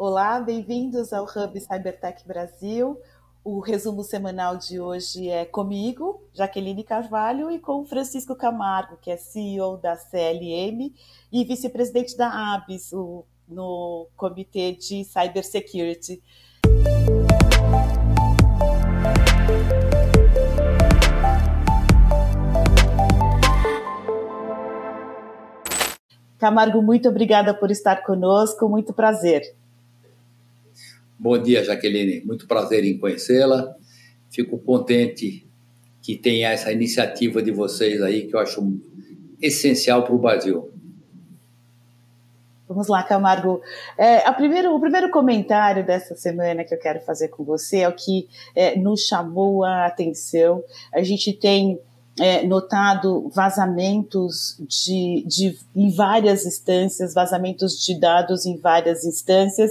Olá, bem-vindos ao Hub Cybertech Brasil. O resumo semanal de hoje é comigo, Jaqueline Carvalho, e com Francisco Camargo, que é CEO da CLM e vice-presidente da ABS, o, no Comitê de Cybersecurity. Camargo, muito obrigada por estar conosco, muito prazer. Bom dia, Jaqueline. Muito prazer em conhecê-la. Fico contente que tenha essa iniciativa de vocês aí, que eu acho essencial para o Brasil. Vamos lá, Camargo. É, primeiro, o primeiro comentário dessa semana que eu quero fazer com você é o que é, nos chamou a atenção. A gente tem é, notado vazamentos de, de, em várias instâncias, vazamentos de dados em várias instâncias.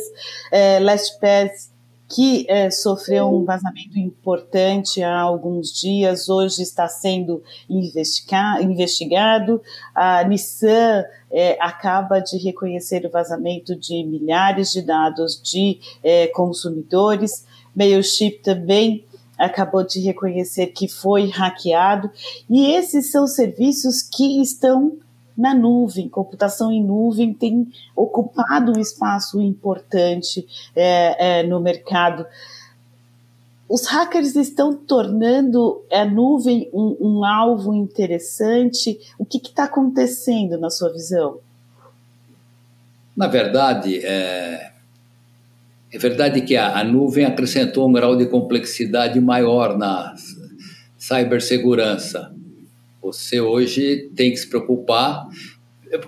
É, LastPass, que é, sofreu um vazamento importante há alguns dias, hoje está sendo investiga investigado. A Nissan é, acaba de reconhecer o vazamento de milhares de dados de é, consumidores. Mailchimp também acabou de reconhecer que foi hackeado, e esses são serviços que estão na nuvem, computação em nuvem tem ocupado um espaço importante é, é, no mercado. Os hackers estão tornando a nuvem um, um alvo interessante. O que está acontecendo na sua visão? Na verdade, é, é verdade que a, a nuvem acrescentou um grau de complexidade maior na cibersegurança. Você hoje tem que se preocupar.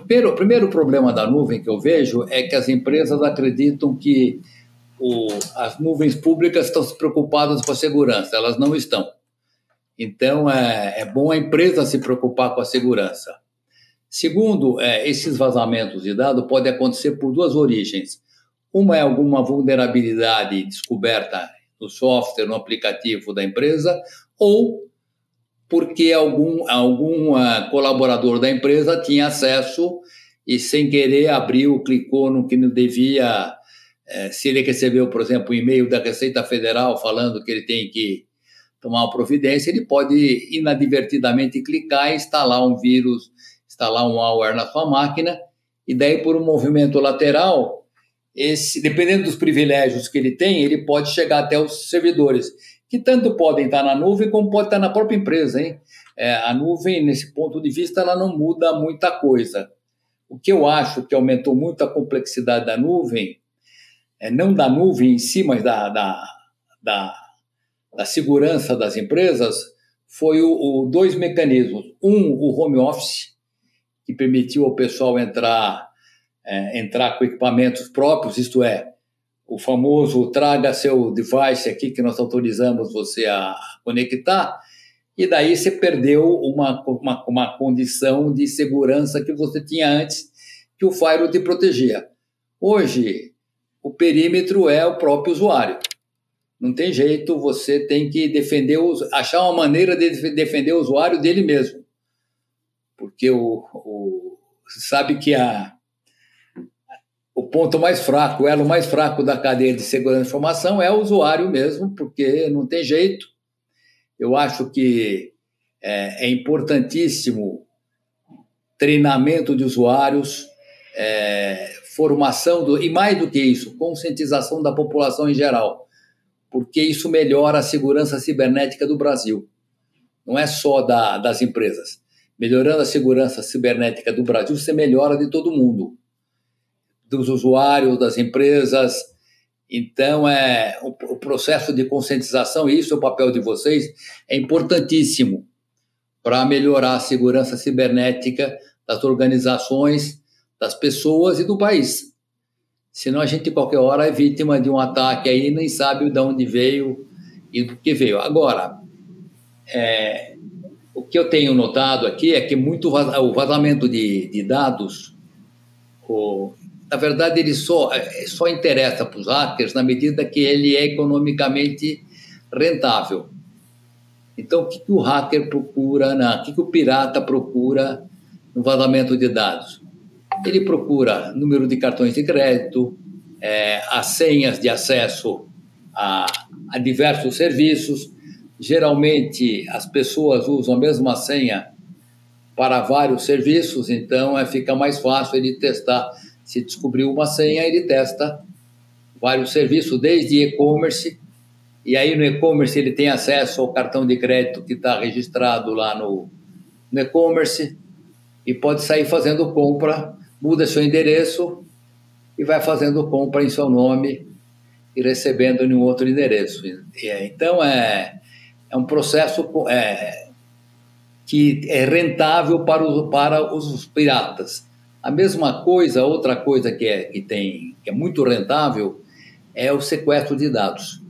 Primeiro, o primeiro problema da nuvem que eu vejo é que as empresas acreditam que o, as nuvens públicas estão se preocupadas com a segurança. Elas não estão. Então, é, é bom a empresa se preocupar com a segurança. Segundo, é, esses vazamentos de dados podem acontecer por duas origens. Uma é alguma vulnerabilidade descoberta no software, no aplicativo da empresa, ou porque algum, algum uh, colaborador da empresa tinha acesso e, sem querer, abriu, clicou no que não devia. Uh, se ele recebeu, por exemplo, um e-mail da Receita Federal falando que ele tem que tomar uma providência, ele pode inadvertidamente clicar e instalar um vírus, instalar um malware na sua máquina, e daí, por um movimento lateral, esse, dependendo dos privilégios que ele tem, ele pode chegar até os servidores, que tanto podem estar na nuvem como pode estar na própria empresa. Hein? É, a nuvem, nesse ponto de vista, ela não muda muita coisa. O que eu acho que aumentou muito a complexidade da nuvem, é, não da nuvem em si, mas da, da, da, da segurança das empresas, foi o, o, dois mecanismos. Um, o home office, que permitiu ao pessoal entrar é, entrar com equipamentos próprios, isto é, o famoso traga seu device aqui que nós autorizamos você a conectar, e daí você perdeu uma, uma, uma condição de segurança que você tinha antes, que o firewall te protegia. Hoje, o perímetro é o próprio usuário. Não tem jeito, você tem que defender, achar uma maneira de defender o usuário dele mesmo. Porque o, o sabe que a, o ponto mais fraco, o elo mais fraco da cadeia de segurança de informação é o usuário mesmo, porque não tem jeito. Eu acho que é, é importantíssimo treinamento de usuários, é, formação do, e mais do que isso, conscientização da população em geral, porque isso melhora a segurança cibernética do Brasil. Não é só da, das empresas. Melhorando a segurança cibernética do Brasil, você melhora de todo mundo dos usuários, das empresas. Então, é, o, processo de conscientização, e isso é o papel de vocês, é importantíssimo para melhorar a segurança cibernética das organizações, das pessoas e do país. Senão a gente, qualquer hora, é vítima de um ataque aí nem sabe de onde veio e do que veio. Agora, é, o que eu tenho notado aqui é que muito o vazamento de, de dados, o, na verdade, ele só, é, só interessa para os hackers na medida que ele é economicamente rentável. Então, o que, que o hacker procura, na, o que, que o pirata procura no vazamento de dados? Ele procura número de cartões de crédito, é, as senhas de acesso a, a diversos serviços. Geralmente, as pessoas usam a mesma senha para vários serviços, então é, fica mais fácil ele testar. Se descobrir uma senha, ele testa vários serviços, desde e-commerce, e aí no e-commerce ele tem acesso ao cartão de crédito que está registrado lá no, no e-commerce e pode sair fazendo compra, muda seu endereço e vai fazendo compra em seu nome e recebendo em um outro endereço. É, então é, é um processo é, que é rentável para os, para os piratas. A mesma coisa, outra coisa que é, que tem, que é muito rentável é o sequestro de dados,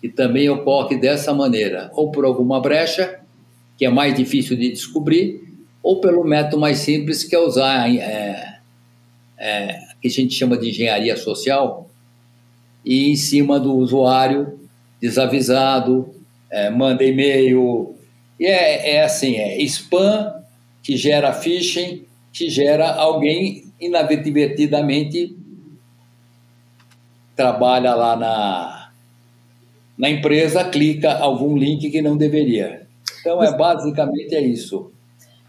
que também ocorre dessa maneira, ou por alguma brecha, que é mais difícil de descobrir, ou pelo método mais simples, que é usar é, é, que a gente chama de engenharia social, e em cima do usuário desavisado, é, manda e-mail, e é, é assim, é spam que gera phishing, que gera alguém inadvertidamente trabalha lá na, na empresa, clica algum link que não deveria. Então, é basicamente é isso.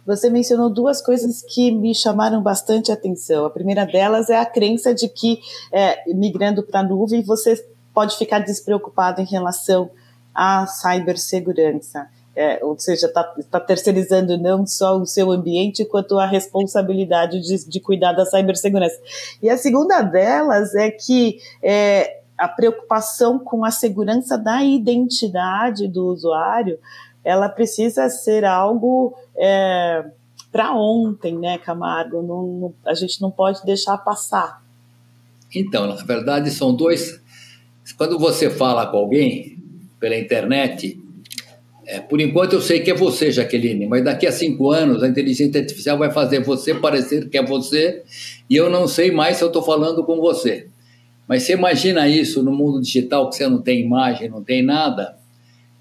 Você mencionou duas coisas que me chamaram bastante atenção. A primeira delas é a crença de que, é, migrando para a nuvem, você pode ficar despreocupado em relação à cibersegurança. É, ou seja, está tá terceirizando não só o seu ambiente, quanto a responsabilidade de, de, cuidar da cibersegurança. E a segunda delas é que é, a preocupação com a segurança da identidade do usuário ela precisa ser algo é, para ontem, né, Camargo? Não, não, a gente não pode deixar passar. Então, na verdade, são dois. Quando você fala com alguém pela internet, é, por enquanto eu sei que é você, Jaqueline, mas daqui a cinco anos a inteligência artificial vai fazer você parecer que é você e eu não sei mais se eu estou falando com você. Mas você imagina isso no mundo digital que você não tem imagem, não tem nada.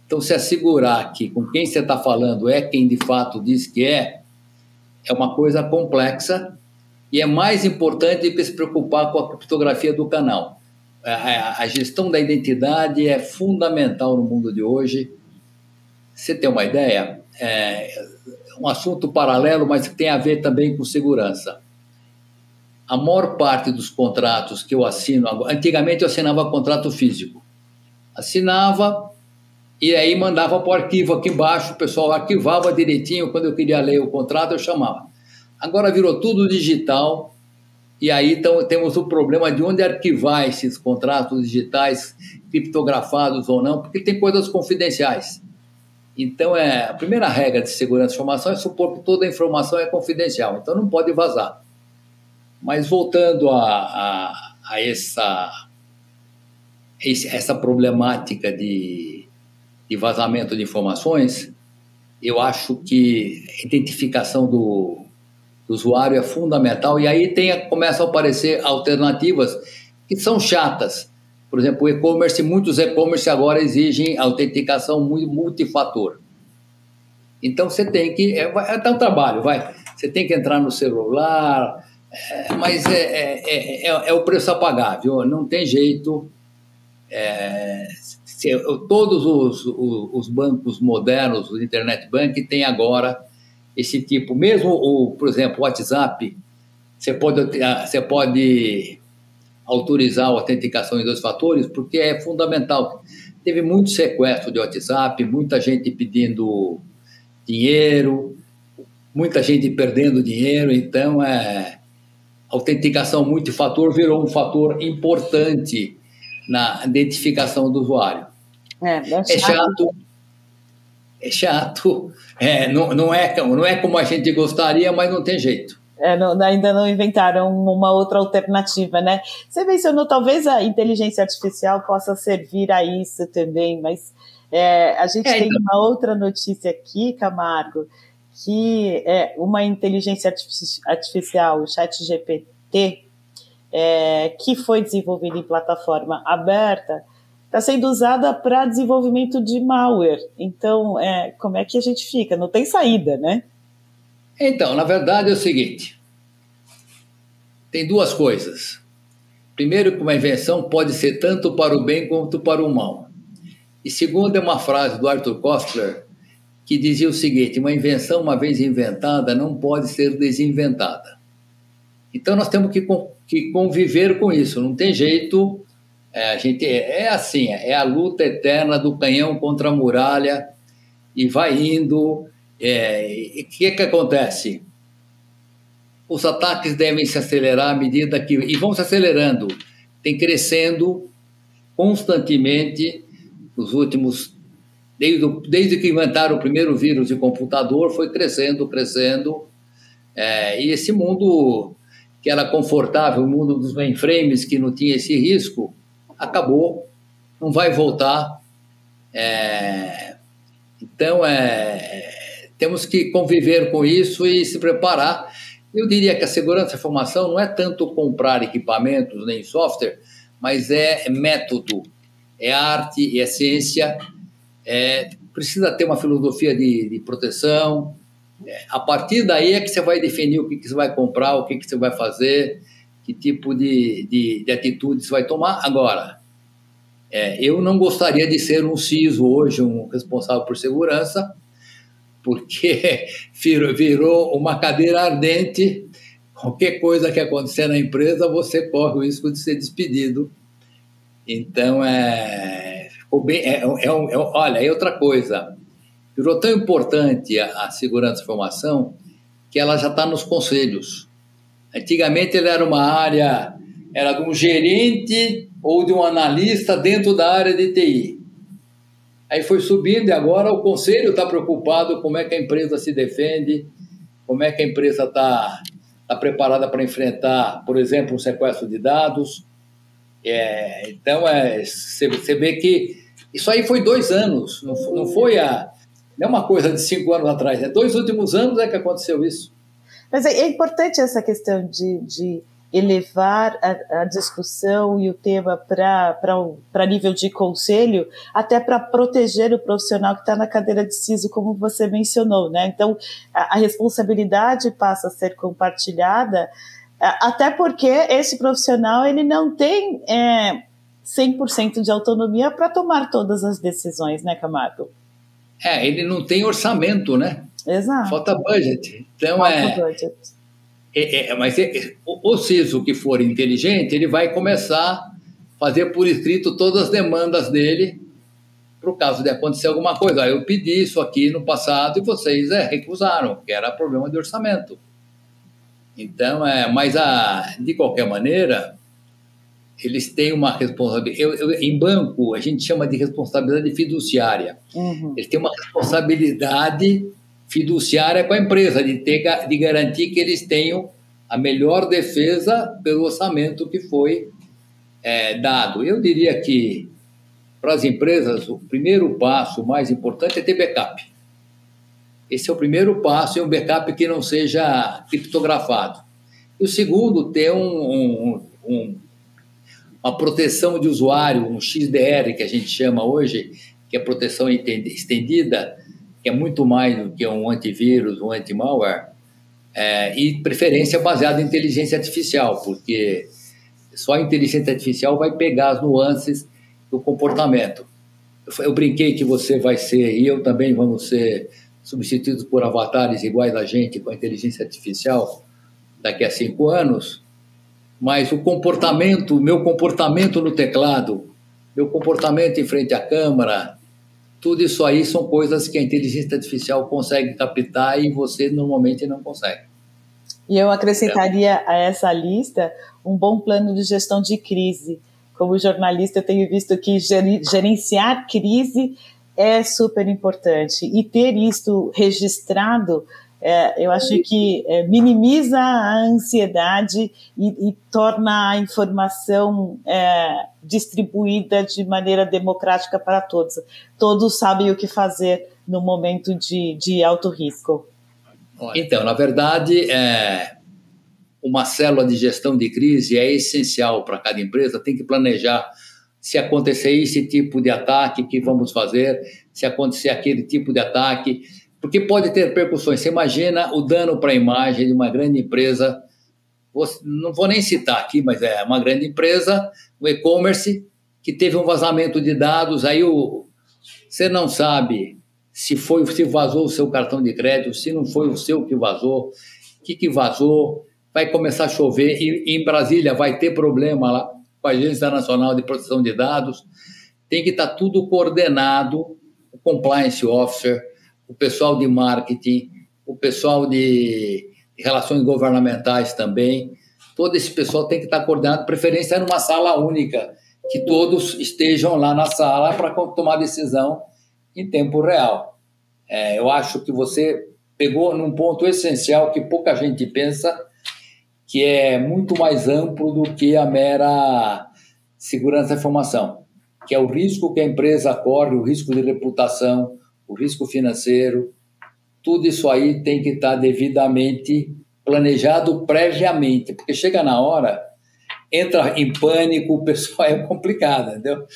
Então, se assegurar que com quem você está falando é quem de fato diz que é, é uma coisa complexa e é mais importante que se preocupar com a criptografia do canal. A, a gestão da identidade é fundamental no mundo de hoje. Você tem uma ideia? É um assunto paralelo, mas que tem a ver também com segurança. A maior parte dos contratos que eu assino, antigamente eu assinava contrato físico. Assinava, e aí mandava para o arquivo aqui embaixo, o pessoal arquivava direitinho, quando eu queria ler o contrato eu chamava. Agora virou tudo digital, e aí então, temos o problema de onde arquivar esses contratos digitais, criptografados ou não, porque tem coisas confidenciais. Então, é, a primeira regra de segurança de informação é supor que toda a informação é confidencial, então não pode vazar. Mas voltando a, a, a essa, essa problemática de de vazamento de informações, eu acho que a identificação do, do usuário é fundamental e aí tem, começam a aparecer alternativas que são chatas. Por exemplo, o e-commerce, muitos e-commerce agora exigem autenticação multifator. Então você tem que. É, é um trabalho, vai. Você tem que entrar no celular, é, mas é, é, é, é, o preço a pagar, viu? Não tem jeito. É, se, todos os, os, os, bancos modernos, o internet bank, têm agora esse tipo. Mesmo, o, por exemplo, o WhatsApp, você pode, você pode autorizar a autenticação em dois fatores, porque é fundamental. Teve muito sequestro de WhatsApp, muita gente pedindo dinheiro, muita gente perdendo dinheiro, então é, autenticação multifator virou um fator importante na identificação do usuário. É, é, é chato. É chato. É, não, não, é, não é como a gente gostaria, mas não tem jeito. É, não, ainda não inventaram uma outra alternativa, né? Você mencionou talvez a inteligência artificial possa servir a isso também, mas é, a gente é, tem então... uma outra notícia aqui, Camargo, que é uma inteligência artificial, o chat GPT, é, que foi desenvolvido em plataforma aberta, está sendo usada para desenvolvimento de malware. Então, é, como é que a gente fica? Não tem saída, né? Então, na verdade é o seguinte: tem duas coisas. primeiro, que uma invenção pode ser tanto para o bem quanto para o mal. E segundo, é uma frase do Arthur Koestler, que dizia o seguinte: uma invenção, uma vez inventada, não pode ser desinventada. Então, nós temos que, que conviver com isso, não tem jeito. É, a gente é, é assim, é a luta eterna do canhão contra a muralha e vai indo. É, e o que, que acontece? Os ataques devem se acelerar à medida que. e vão se acelerando, tem crescendo constantemente nos últimos. Desde, desde que inventaram o primeiro vírus de computador, foi crescendo, crescendo. É, e esse mundo que era confortável, o mundo dos mainframes, que não tinha esse risco, acabou, não vai voltar. É, então, é, temos que conviver com isso e se preparar. Eu diria que a segurança da informação não é tanto comprar equipamentos nem software, mas é método, é arte, é ciência. É, precisa ter uma filosofia de, de proteção, é, a partir daí é que você vai definir o que, que você vai comprar, o que, que você vai fazer, que tipo de, de, de atitude você vai tomar. Agora, é, eu não gostaria de ser um CISO hoje, um responsável por segurança, porque virou, uma cadeira ardente. Qualquer coisa que acontecer na empresa, você corre o risco de ser despedido. Então, é, bem, é, é, é, olha, é outra coisa virou tão importante a, a segurança da informação que ela já está nos conselhos. Antigamente ele era uma área, era de um gerente ou de um analista dentro da área de TI. Aí foi subindo e agora o conselho está preocupado como é que a empresa se defende, como é que a empresa está tá preparada para enfrentar, por exemplo, um sequestro de dados. É, então, é, você, vê que isso aí foi dois anos, não, não foi a, não é uma coisa de cinco anos atrás, é dois últimos anos é que aconteceu isso. Mas é, é importante essa questão de, de elevar a, a, discussão e o tema para nível de conselho, até para proteger o profissional que está na cadeira de CISO, como você mencionou. Né? Então, a, a responsabilidade passa a ser compartilhada, até porque esse profissional ele não tem é, 100% de autonomia para tomar todas as decisões, né, Camargo? É, ele não tem orçamento, né? Exato. Falta budget. Então Falta é, budget. É, é, mas é, o, o CISO que for inteligente, ele vai começar a fazer por escrito todas as demandas dele para o caso de acontecer alguma coisa. Ah, eu pedi isso aqui no passado e vocês é, recusaram, que era problema de orçamento. Então, é, mas a, de qualquer maneira, eles têm uma responsabilidade. Eu, eu, em banco, a gente chama de responsabilidade fiduciária. Uhum. Eles têm uma responsabilidade fiduciária com a empresa, de, ter, de garantir que eles tenham a melhor defesa pelo orçamento que foi é, dado. Eu diria que, para as empresas, o primeiro passo mais importante é ter backup. Esse é o primeiro passo, é um backup que não seja criptografado. E o segundo, ter um, um, um uma proteção de usuário, um XDR que a gente chama hoje, que é proteção estendida, que é muito mais do que um antivírus, um anti-malware, é, e preferência baseada em inteligência artificial, porque só a inteligência artificial vai pegar as nuances do comportamento. Eu, eu brinquei que você vai ser, e eu também vamos ser substituídos por avatares iguais a gente com a inteligência artificial daqui a cinco anos, mas o comportamento, meu comportamento no teclado, meu comportamento em frente à câmera, tudo isso aí são coisas que a inteligência artificial consegue captar e você normalmente não consegue. E eu acrescentaria a essa lista um bom plano de gestão de crise. Como jornalista, eu tenho visto que gerenciar crise é super importante e ter isso registrado é, eu acho que é, minimiza a ansiedade e, e torna a informação é, distribuída de maneira democrática para todos. Todos sabem o que fazer no momento de, de alto risco. Então, na verdade, é, uma célula de gestão de crise é essencial para cada empresa, tem que planejar se acontecer esse tipo de ataque, que vamos fazer, se acontecer aquele tipo de ataque, porque pode ter repercussões. Você imagina o dano para a imagem de uma grande empresa. Não vou nem citar aqui, mas é uma grande empresa, o e-commerce, que teve um vazamento de dados, aí o, você não sabe se foi se vazou o seu cartão de crédito, se não foi o seu que vazou, o que, que vazou, vai começar a chover, e em Brasília vai ter problema lá com a Agência Nacional de Proteção de Dados, tem que estar tá tudo coordenado, o compliance officer, o pessoal de marketing, o pessoal de relações governamentais também, todo esse pessoal tem que estar coordenado, preferência numa sala única, que todos estejam lá na sala para tomar decisão em tempo real. É, eu acho que você pegou num ponto essencial que pouca gente pensa, que é muito mais amplo do que a mera segurança da informação, que é o risco que a empresa corre, o risco de reputação, o risco financeiro, tudo isso aí tem que estar devidamente planejado previamente, porque chega na hora, entra em pânico, o pessoal é complicado, entendeu?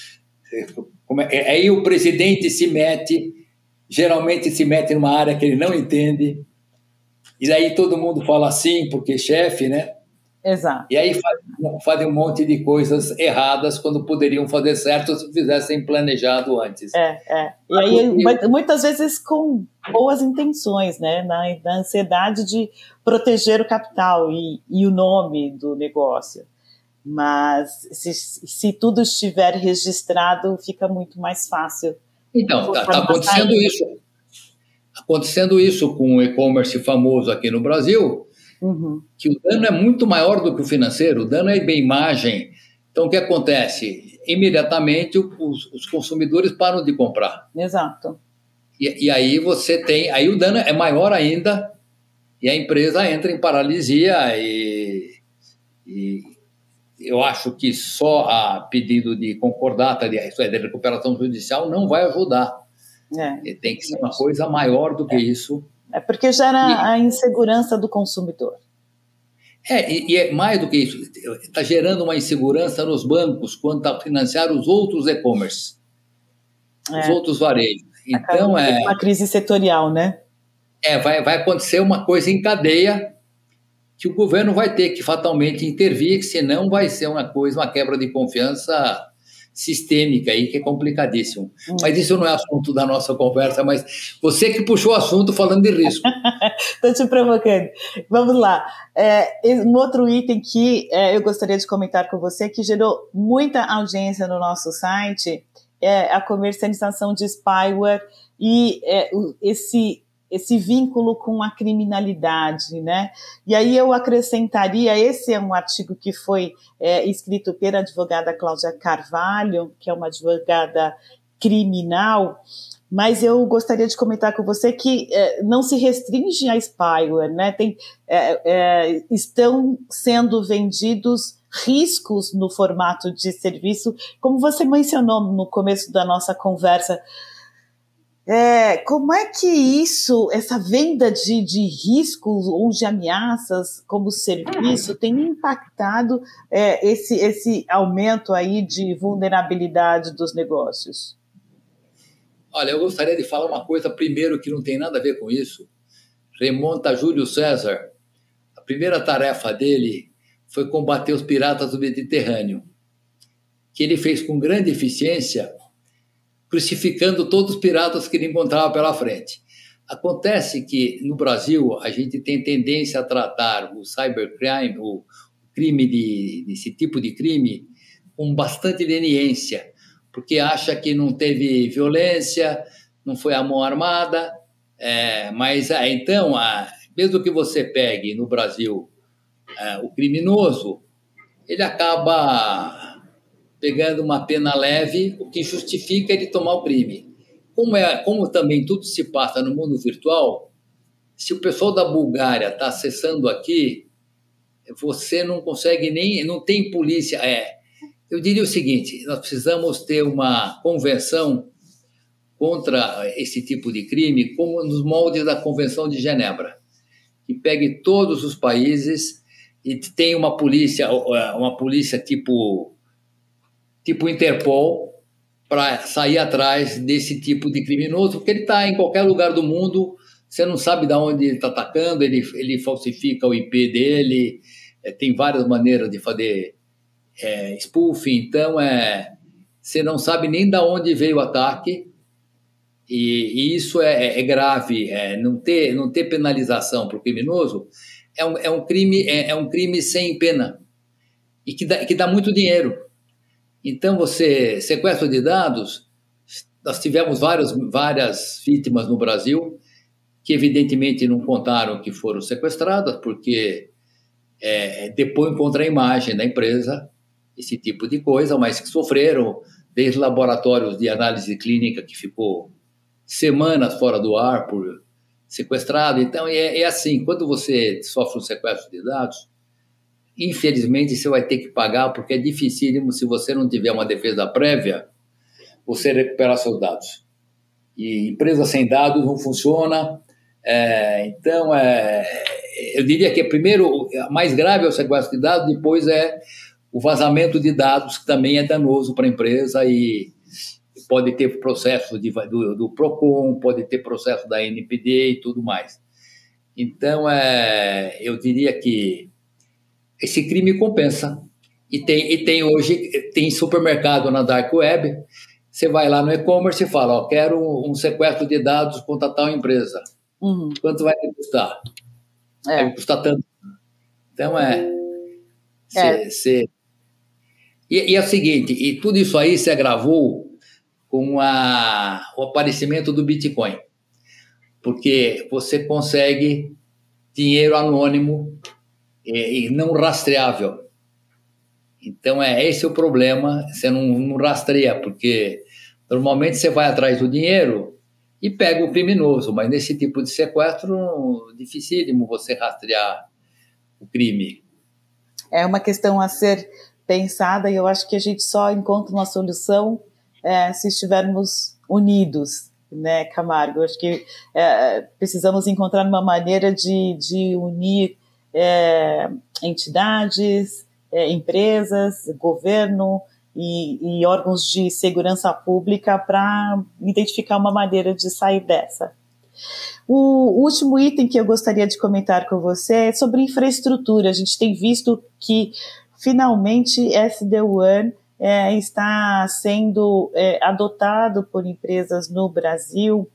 É, aí o presidente se mete, geralmente se mete numa área que ele não entende, e aí todo mundo fala assim, porque chefe, né? Exato. E aí fazem um monte de coisas erradas quando poderiam fazer certo se fizessem planejado antes. É, é. E aí, muitas vezes com boas intenções, né? Na, na ansiedade de proteger o capital e, e o nome do negócio. Mas se, se tudo estiver registrado, fica muito mais fácil. Então, está tá acontecendo isso. Acontecendo isso com o e-commerce famoso aqui no Brasil, uhum. que o dano é muito maior do que o financeiro, o dano é bem imagem. Então, o que acontece? Imediatamente os, os consumidores param de comprar. Exato. E, e, aí você tem, aí o dano é maior ainda, e a empresa entra em paralisia e, e eu acho que só a pedido de concordata, de, é, de recuperação judicial, não vai ajudar. É, tem que ser uma coisa maior do que é. isso. É porque gera e, a insegurança do consumidor. É, e, e é mais do que isso. Está gerando uma insegurança nos bancos quanto a financiar os outros e-commerce, é. os outros varejos. Então é uma crise setorial, né? É, vai, vai acontecer uma coisa em cadeia que o governo vai ter que fatalmente intervir, senão vai ser uma coisa, uma quebra de confiança sistêmica aí, que é complicadíssimo. Hum. Mas isso não é assunto da nossa conversa, mas você que puxou o assunto falando de risco. Estou te provocando. Vamos lá. É, um outro item que é, eu gostaria de comentar com você, que gerou muita audiência no nosso site, é a comercialização de spyware e é, esse esse vínculo com a criminalidade, né? E aí eu acrescentaria, esse é um artigo que foi é, escrito pela advogada Cláudia Carvalho, que é uma advogada criminal, mas eu gostaria de comentar com você que é, não se restringe a spyware, né? Tem, é, é estão sendo vendidos riscos no formato de serviço, como você mencionou no começo da nossa conversa, é, como é que isso, essa venda de, de riscos ou de ameaças como serviço tem impactado é, esse, esse aumento aí de vulnerabilidade dos negócios? Olha, eu gostaria de falar uma coisa primeiro que não tem nada a ver com isso. Remonta a Júlio César. A primeira tarefa dele foi combater os piratas do Mediterrâneo, que ele fez com grande eficiência crucificando todos os piratas que ele encontrava pela frente. Acontece que no Brasil a gente tem tendência a tratar o cybercrime, o crime de, desse tipo de crime, com bastante leniência, porque acha que não teve violência, não foi a mão armada, é, mas é, então, a, mesmo que você pegue no Brasil é, o criminoso, ele acaba pegando uma pena leve, o que justifica ele tomar o crime. Como, é, como também tudo se passa no mundo virtual, se o pessoal da Bulgária está acessando aqui, você não consegue nem. não tem polícia. É, eu diria o seguinte: nós precisamos ter uma convenção contra esse tipo de crime, como nos moldes da Convenção de Genebra, que pegue todos os países e tem uma polícia, uma polícia tipo tipo Interpol, para sair atrás desse tipo de criminoso, porque ele está em qualquer lugar do mundo, você não sabe de onde ele está atacando, ele, ele falsifica o IP dele, é, tem várias maneiras de fazer é, então é, você não sabe nem de onde veio o ataque, e, e isso é, é, é grave, é, não, ter, não ter penalização para o criminoso é um, é um crime é, é, um crime sem pena e que dá, que dá muito dinheiro. Então você sequestro de dados, nós tivemos várias várias vítimas no Brasil que evidentemente não contaram que foram sequestradas porque é, depois contra a imagem da empresa esse tipo de coisa, mas que sofreram desde laboratórios de análise clínica que ficou semanas fora do ar por sequestrado. Então, é, é assim: quando você sofre um sequestro de dados, infelizmente você vai ter que pagar, porque é dificílimo se você não tiver uma defesa prévia, você recuperar seus dados. E empresa sem dados não funciona. É, então, é, eu diria que primeiro, mais grave é o sequestro de dados, depois é o vazamento de dados, que também é danoso para a empresa e pode ter processo de, do, do, PROCON, pode ter processo da NPD e tudo mais. Então, é, eu diria que esse crime compensa. E tem, e tem hoje, tem supermercado na Dark Web, você vai lá no e-commerce e fala, ó, quero um sequestro de dados contra tal empresa. Uhum. Quanto vai me custar? É. Vai custar tanto. Então, é... é. Cê, e, e é o seguinte, e tudo isso aí se agravou com a, o aparecimento do Bitcoin, porque você consegue dinheiro anônimo e, e não rastreável. Então é esse o problema, você não, não rastreia, porque normalmente você vai atrás do dinheiro e pega o criminoso, mas nesse tipo de sequestro, dificílimo você rastrear o crime. É uma questão a ser pensada e eu acho que a gente só encontra uma solução é, se estivermos unidos, né, Camargo? Acho que é, precisamos encontrar uma maneira de, de unir é, entidades, é, empresas, governo e, e, órgãos de segurança pública para identificar uma maneira de sair dessa. O último item que eu gostaria de comentar com você é sobre infraestrutura. A gente tem visto que finalmente SD-WAN é, está sendo é, adotado por empresas no Brasil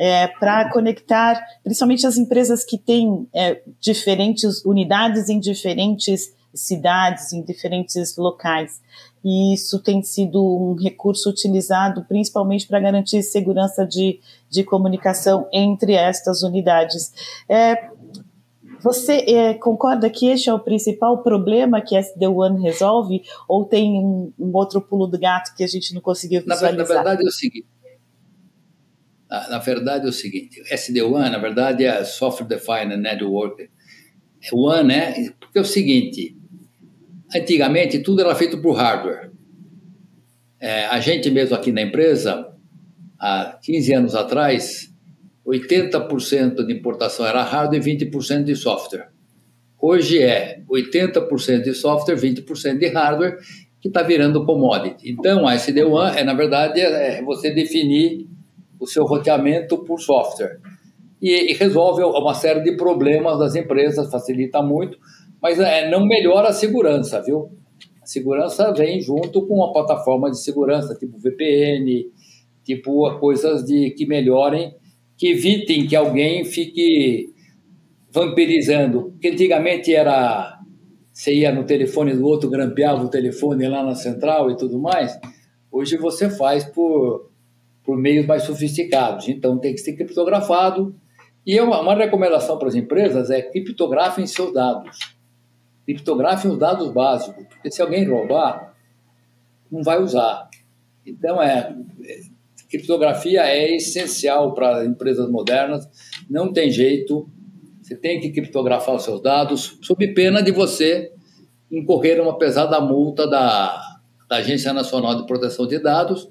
é, para conectar, principalmente as empresas que têm é, diferentes unidades em diferentes cidades, em diferentes locais. E isso tem sido um recurso utilizado principalmente para garantir segurança de, de comunicação entre estas unidades. É, você é, concorda que este é o principal problema que a SD-WAN resolve? Ou tem um, um, outro pulo do gato que a gente não conseguiu visualizar? Na, na verdade é o seguinte. Na, verdade é o seguinte. SD-WAN, na verdade, é Software Defined Network. WAN, né? Porque é o seguinte. Antigamente tudo era feito por hardware. É, a gente mesmo aqui na empresa, há 15 anos atrás, 80% de importação era hardware e 20% de software. Hoje é 80% de software, 20% de hardware, que está virando commodity. Então, a SD-WAN é, na verdade, é você definir o seu roteamento por software. E, e, resolve uma série de problemas das empresas, facilita muito, mas é, não melhora a segurança, viu? A segurança vem junto com uma plataforma de segurança, tipo VPN, tipo coisas de, que melhorem que evitem que alguém fique vampirizando. Porque antigamente era. Você ia no telefone do outro, grampeava o telefone lá na central e tudo mais. Hoje você faz por, por meios mais sofisticados. Então tem que ser criptografado. E uma, uma recomendação para as empresas é criptografem seus dados. Criptografem os dados básicos. Porque se alguém roubar, não vai usar. Então é criptografia é essencial para empresas modernas, não tem jeito, você tem que criptografar os seus dados, sob pena de você incorrer uma pesada multa da, da Agência Nacional de Proteção de Dados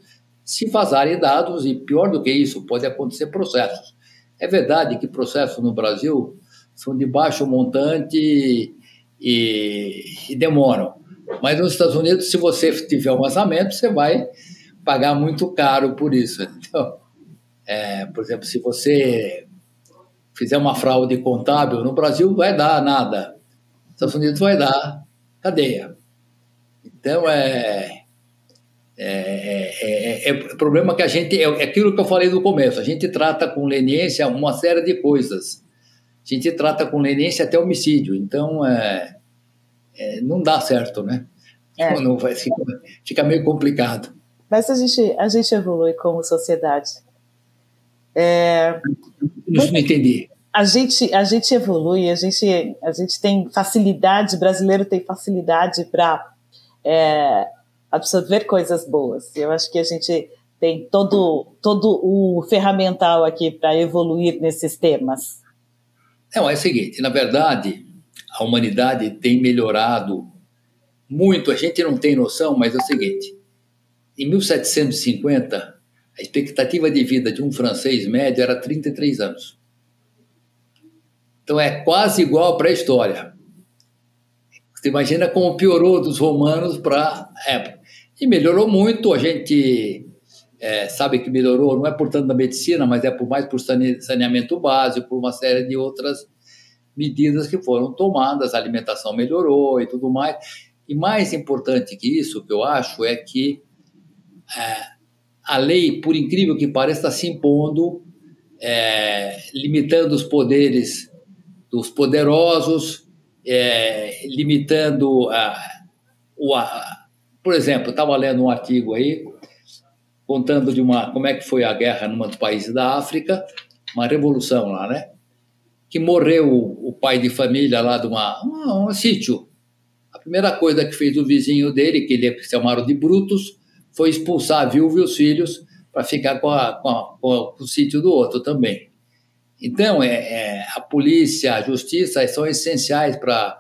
se vazarem dados, e pior do que isso, pode acontecer processos. É verdade que processos no Brasil são de baixo montante e, e demoram. Mas nos Estados Unidos, se você tiver um vazamento, você vai pagar muito caro por isso. Então, é, por exemplo, se você fizer uma fraude contábil, no Brasil vai dar nada. Estados Unidos vai dar cadeia. Então, é, é, é, é, o problema que a gente. É, aquilo que eu falei no começo, a gente trata com leniência uma série de coisas. A gente trata com leniência até homicídio. Então, é, não dá certo, né? Não vai, fica, fica meio complicado. Mas a gente, a gente evolui como sociedade. É... Não, entendi. A gente, a gente evolui, a gente, a gente tem facilidade, brasileiro tem facilidade para é, absorver coisas boas. Eu acho que a gente tem todo, todo o ferramental aqui para evoluir nesses temas. Não, é o seguinte, na verdade, a humanidade tem melhorado muito, a gente não tem noção, mas é o seguinte, em 1750, a expectativa de vida de um francês médio era 33 anos. Então é quase igual para a história. Você imagina como piorou dos romanos para a época. E melhorou muito, a gente é, sabe que melhorou, não é por tanto da medicina, mas é por mais por saneamento básico, por uma série de outras medidas que foram tomadas, a alimentação melhorou e tudo mais. E mais importante que isso, que eu acho, é que é, a lei, por incrível que pareça, está se impondo, é, limitando os poderes dos poderosos, é, limitando a, o, a, por exemplo, estava lendo um artigo aí contando de uma como é que foi a guerra num dos países da África, uma revolução lá, né? Que morreu o, o pai de família lá de uma, um, sítio. A primeira coisa que fez o vizinho dele, que ele chamaram de Brutus, foi expulsar a viúva e os filhos para ficar com, a, com, a, com, a, com, o sítio do outro também. Então, é, é, a polícia, a justiça são essenciais para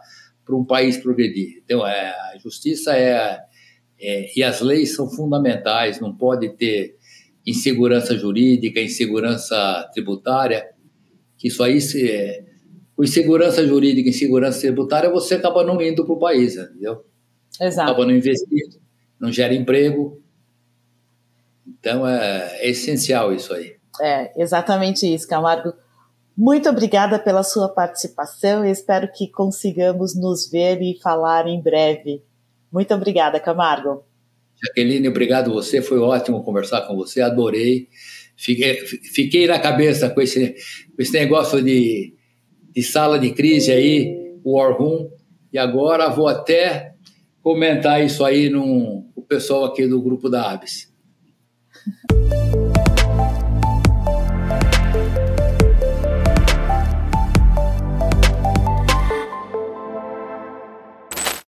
um país progredir. Então, é, a justiça é, é, e as leis são fundamentais, não pode ter insegurança jurídica, insegurança tributária, que isso aí, se, é, com insegurança jurídica, insegurança tributária, você acaba não indo para o país, entendeu? Exato. Acaba não investindo, não gera emprego, então é, é essencial isso aí. É, exatamente isso, Camargo. Muito obrigada pela sua participação e espero que consigamos nos ver e falar em breve. Muito obrigada, Camargo. Jaqueline, obrigado você, foi ótimo conversar com você, adorei. Fiquei, fiquei na cabeça com esse, com esse negócio de, de sala de crise aí, War Room, e agora vou até comentar isso aí com o pessoal aqui do grupo da ABS.